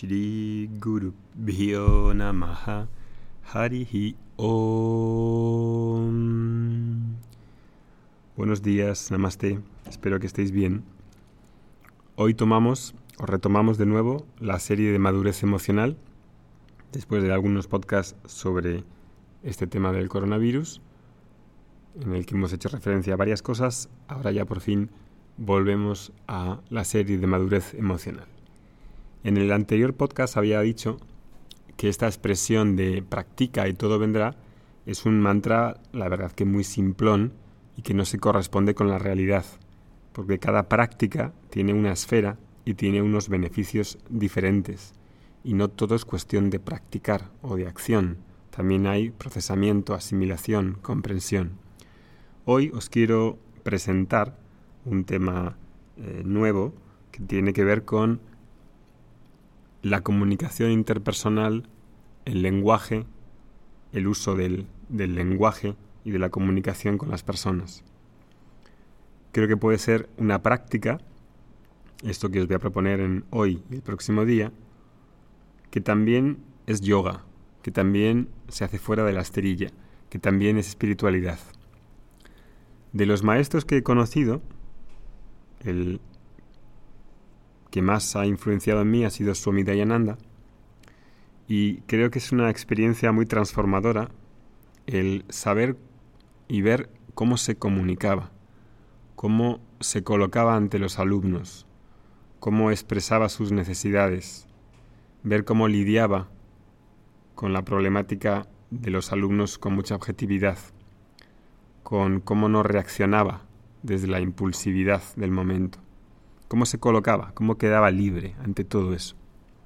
Shri Guru Bhyo Namaha Harihi Om. Buenos días, Namaste. Espero que estéis bien. Hoy tomamos o retomamos de nuevo la serie de madurez emocional después de algunos podcasts sobre este tema del coronavirus en el que hemos hecho referencia a varias cosas. Ahora ya por fin volvemos a la serie de madurez emocional. En el anterior podcast había dicho que esta expresión de practica y todo vendrá es un mantra, la verdad que muy simplón y que no se corresponde con la realidad, porque cada práctica tiene una esfera y tiene unos beneficios diferentes, y no todo es cuestión de practicar o de acción, también hay procesamiento, asimilación, comprensión. Hoy os quiero presentar un tema eh, nuevo que tiene que ver con la comunicación interpersonal, el lenguaje, el uso del, del lenguaje y de la comunicación con las personas. Creo que puede ser una práctica, esto que os voy a proponer en hoy y el próximo día, que también es yoga, que también se hace fuera de la esterilla, que también es espiritualidad. De los maestros que he conocido, el que más ha influenciado en mí ha sido Swami Dayananda. Y creo que es una experiencia muy transformadora el saber y ver cómo se comunicaba, cómo se colocaba ante los alumnos, cómo expresaba sus necesidades, ver cómo lidiaba con la problemática de los alumnos con mucha objetividad, con cómo no reaccionaba desde la impulsividad del momento cómo se colocaba, cómo quedaba libre ante todo eso.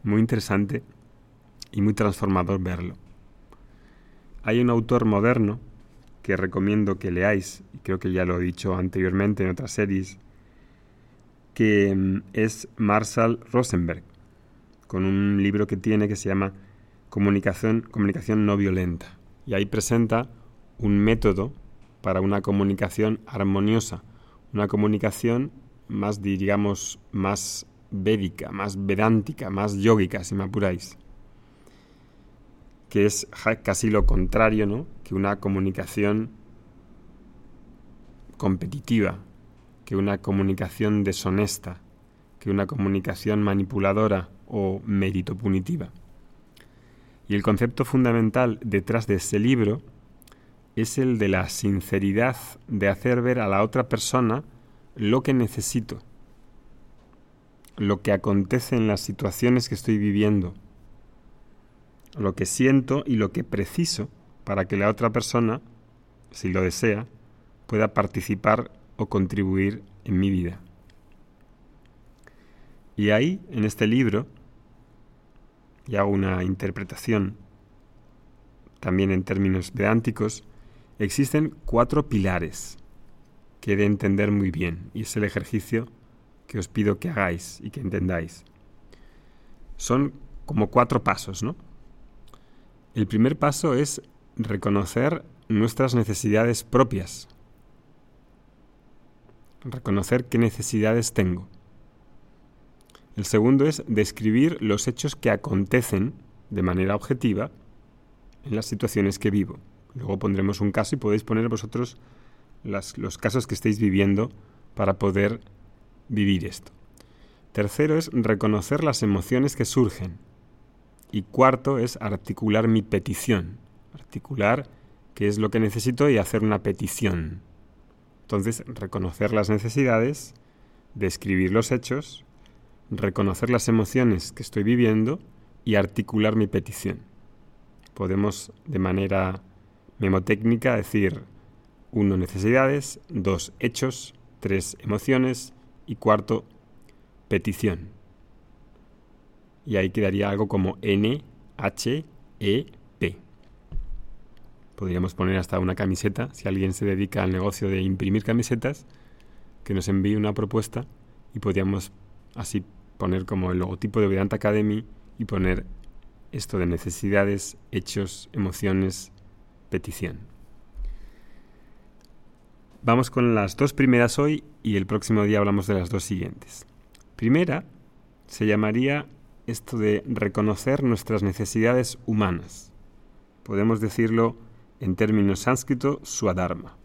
Muy interesante y muy transformador verlo. Hay un autor moderno que recomiendo que leáis, y creo que ya lo he dicho anteriormente en otras series, que mm, es Marshall Rosenberg, con un libro que tiene que se llama Comunicación, comunicación no violenta. Y ahí presenta un método para una comunicación armoniosa, una comunicación más, digamos, más védica, más vedántica, más yógica, si me apuráis. Que es casi lo contrario, ¿no? Que una comunicación competitiva, que una comunicación deshonesta, que una comunicación manipuladora o mérito punitiva. Y el concepto fundamental detrás de ese libro es el de la sinceridad de hacer ver a la otra persona lo que necesito, lo que acontece en las situaciones que estoy viviendo, lo que siento y lo que preciso para que la otra persona, si lo desea, pueda participar o contribuir en mi vida. Y ahí, en este libro, y hago una interpretación también en términos pedánticos, existen cuatro pilares que he de entender muy bien, y es el ejercicio que os pido que hagáis y que entendáis. Son como cuatro pasos, ¿no? El primer paso es reconocer nuestras necesidades propias, reconocer qué necesidades tengo. El segundo es describir los hechos que acontecen de manera objetiva en las situaciones que vivo. Luego pondremos un caso y podéis poner vosotros los casos que estéis viviendo para poder vivir esto. Tercero es reconocer las emociones que surgen. Y cuarto es articular mi petición. Articular qué es lo que necesito y hacer una petición. Entonces, reconocer las necesidades, describir los hechos, reconocer las emociones que estoy viviendo y articular mi petición. Podemos de manera memotécnica decir, 1. Necesidades. 2. Hechos. 3. Emociones. Y cuarto, petición. Y ahí quedaría algo como N, H, E, P. Podríamos poner hasta una camiseta, si alguien se dedica al negocio de imprimir camisetas, que nos envíe una propuesta y podríamos así poner como el logotipo de Vedanta Academy y poner esto de necesidades, hechos, emociones, petición. Vamos con las dos primeras hoy y el próximo día hablamos de las dos siguientes. Primera se llamaría esto de reconocer nuestras necesidades humanas. Podemos decirlo en términos sánscrito, suadharma.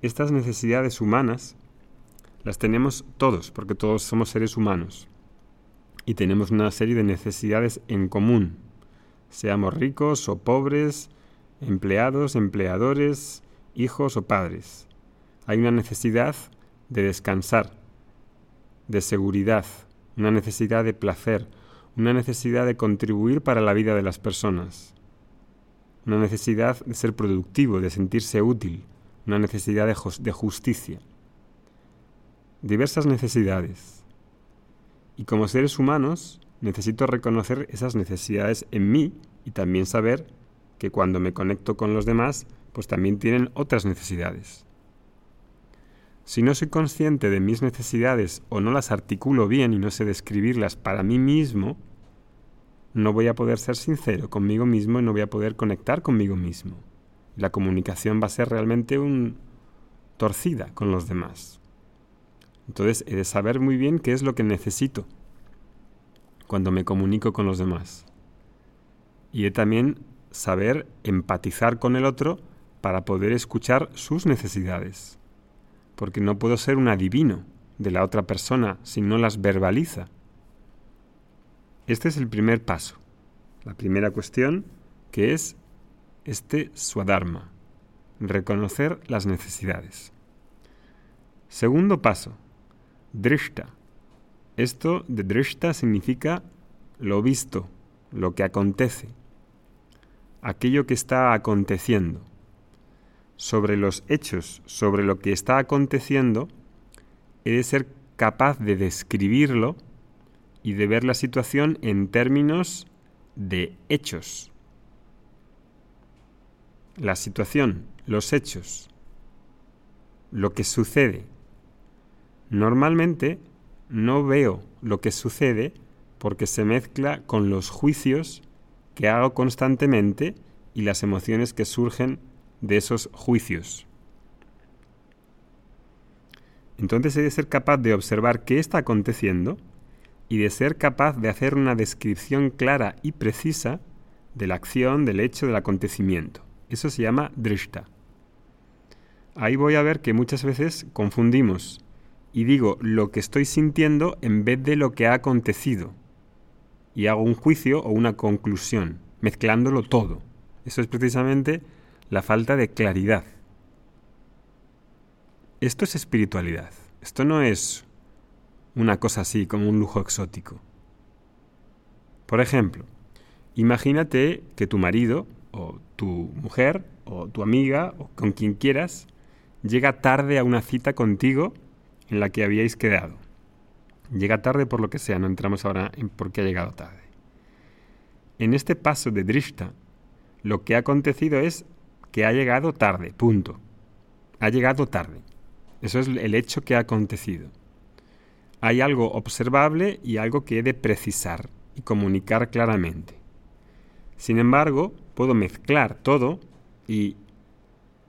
Estas necesidades humanas las tenemos todos, porque todos somos seres humanos. Y tenemos una serie de necesidades en común, seamos ricos o pobres, empleados, empleadores, hijos o padres. Hay una necesidad de descansar, de seguridad, una necesidad de placer, una necesidad de contribuir para la vida de las personas, una necesidad de ser productivo, de sentirse útil, una necesidad de, de justicia. Diversas necesidades. Y como seres humanos necesito reconocer esas necesidades en mí y también saber que cuando me conecto con los demás, pues también tienen otras necesidades. Si no soy consciente de mis necesidades o no las articulo bien y no sé describirlas para mí mismo, no voy a poder ser sincero conmigo mismo y no voy a poder conectar conmigo mismo. La comunicación va a ser realmente un torcida con los demás. Entonces he de saber muy bien qué es lo que necesito cuando me comunico con los demás. Y he también saber empatizar con el otro para poder escuchar sus necesidades porque no puedo ser un adivino de la otra persona si no las verbaliza. Este es el primer paso, la primera cuestión, que es este swadharma, reconocer las necesidades. Segundo paso, drishta. Esto de drishta significa lo visto, lo que acontece, aquello que está aconteciendo sobre los hechos, sobre lo que está aconteciendo, he de ser capaz de describirlo y de ver la situación en términos de hechos. La situación, los hechos, lo que sucede. Normalmente no veo lo que sucede porque se mezcla con los juicios que hago constantemente y las emociones que surgen de esos juicios. Entonces he de ser capaz de observar qué está aconteciendo y de ser capaz de hacer una descripción clara y precisa de la acción, del hecho, del acontecimiento. Eso se llama drishta. Ahí voy a ver que muchas veces confundimos y digo lo que estoy sintiendo en vez de lo que ha acontecido. Y hago un juicio o una conclusión, mezclándolo todo. Eso es precisamente la falta de claridad. Esto es espiritualidad. Esto no es una cosa así como un lujo exótico. Por ejemplo, imagínate que tu marido o tu mujer o tu amiga o con quien quieras llega tarde a una cita contigo en la que habíais quedado. Llega tarde por lo que sea, no entramos ahora en por qué ha llegado tarde. En este paso de Drishta, lo que ha acontecido es que ha llegado tarde, punto. Ha llegado tarde. Eso es el hecho que ha acontecido. Hay algo observable y algo que he de precisar y comunicar claramente. Sin embargo, puedo mezclar todo y,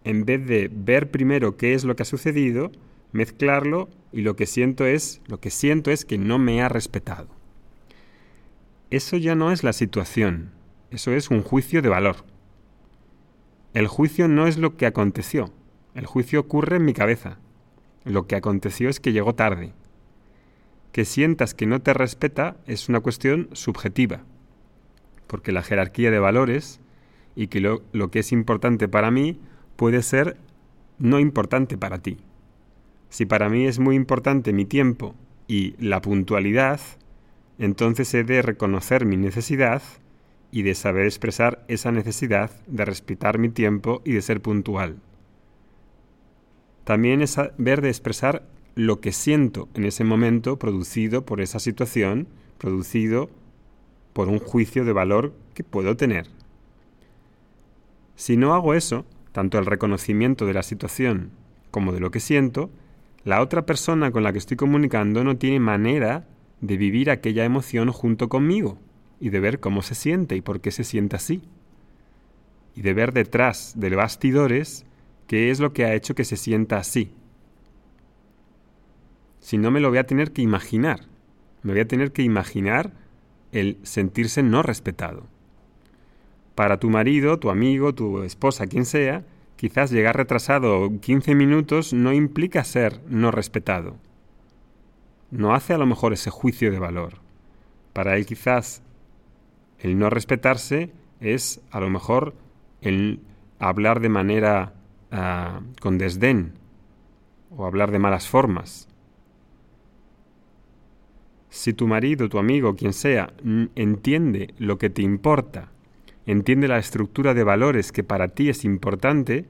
en vez de ver primero qué es lo que ha sucedido, mezclarlo y lo que siento es, lo que siento es que no me ha respetado. Eso ya no es la situación, eso es un juicio de valor. El juicio no es lo que aconteció, el juicio ocurre en mi cabeza. Lo que aconteció es que llegó tarde. Que sientas que no te respeta es una cuestión subjetiva, porque la jerarquía de valores y que lo, que es importante para mí puede ser no importante para ti. Si para mí es muy importante mi tiempo y la puntualidad, entonces he de reconocer mi necesidad y de saber expresar esa necesidad de respetar mi tiempo y de ser puntual. También es ver de expresar lo que siento en ese momento producido por esa situación, producido por un juicio de valor que puedo tener. Si no hago eso, tanto el reconocimiento de la situación como de lo que siento, la otra persona con la que estoy comunicando no tiene manera de vivir aquella emoción junto conmigo y de ver cómo se siente y por qué se siente así. Y de ver detrás de bastidores qué es lo que ha hecho que se sienta así. Si no me lo voy a tener que imaginar. Me voy a tener que imaginar el sentirse no respetado. Para tu marido, tu amigo, tu esposa, quien sea, quizás llegar retrasado 15 minutos no implica ser no respetado. No hace a lo mejor ese juicio de valor. Para él quizás el no respetarse es a lo mejor el hablar de manera ah, con desdén o hablar de malas formas. Si tu marido, tu amigo, quien sea, entiende lo que te importa, entiende la estructura de valores que para ti es importante,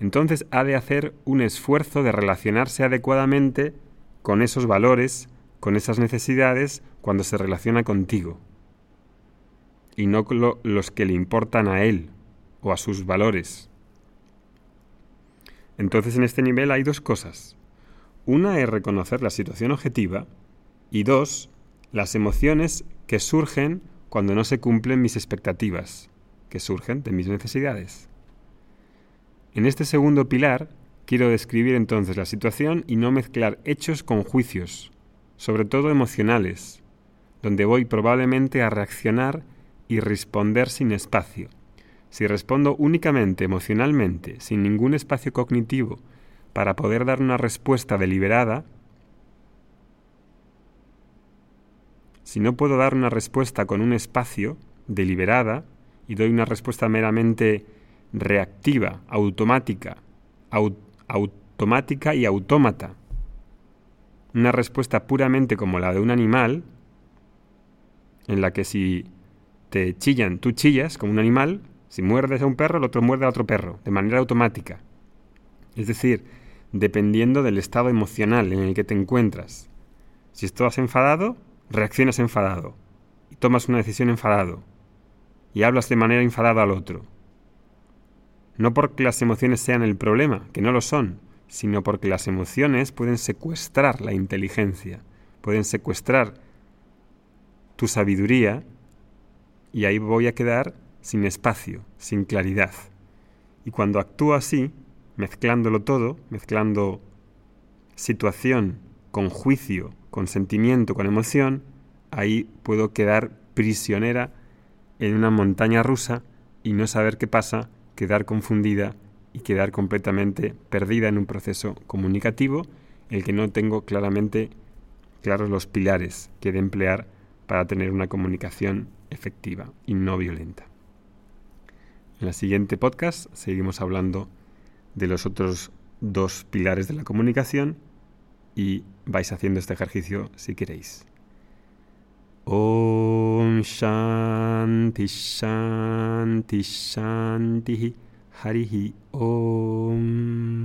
entonces ha de hacer un esfuerzo de relacionarse adecuadamente con esos valores, con esas necesidades, cuando se relaciona contigo, y no los que le importan a él o a sus valores. Entonces en este nivel hay dos cosas. Una es reconocer la situación objetiva y dos, las emociones que surgen cuando no se cumplen mis expectativas, que surgen de mis necesidades. En este segundo pilar quiero describir entonces la situación y no mezclar hechos con juicios, sobre todo emocionales, donde voy probablemente a reaccionar y responder sin espacio. Si respondo únicamente emocionalmente, sin ningún espacio cognitivo, para poder dar una respuesta deliberada, si no puedo dar una respuesta con un espacio deliberada y doy una respuesta meramente reactiva, automática, automática y autómata, una respuesta puramente como la de un animal, en la que si te chillan, tú chillas como un animal, si muerdes a un perro, el otro muerde a otro perro, de manera automática. Es decir, dependiendo del estado emocional en el que te encuentras. Si estás enfadado, reaccionas enfadado y tomas una decisión enfadado y hablas de manera enfadada al otro. No porque las emociones sean el problema, que no lo son, sino porque las emociones pueden secuestrar la inteligencia, pueden secuestrar tu sabiduría y ahí voy a quedar sin espacio, sin claridad. Y cuando actúo así, mezclándolo todo, mezclando situación con juicio, con sentimiento, con emoción, ahí puedo quedar prisionera en una montaña rusa y no saber qué pasa, quedar confundida y quedar completamente perdida en un proceso comunicativo, el que no tengo claramente claros los pilares que he de emplear para tener una comunicación efectiva y no violenta. En el siguiente podcast seguimos hablando de los otros dos pilares de la comunicación y vais haciendo este ejercicio si queréis. Om Shanti Shanti Shanti Harihi Om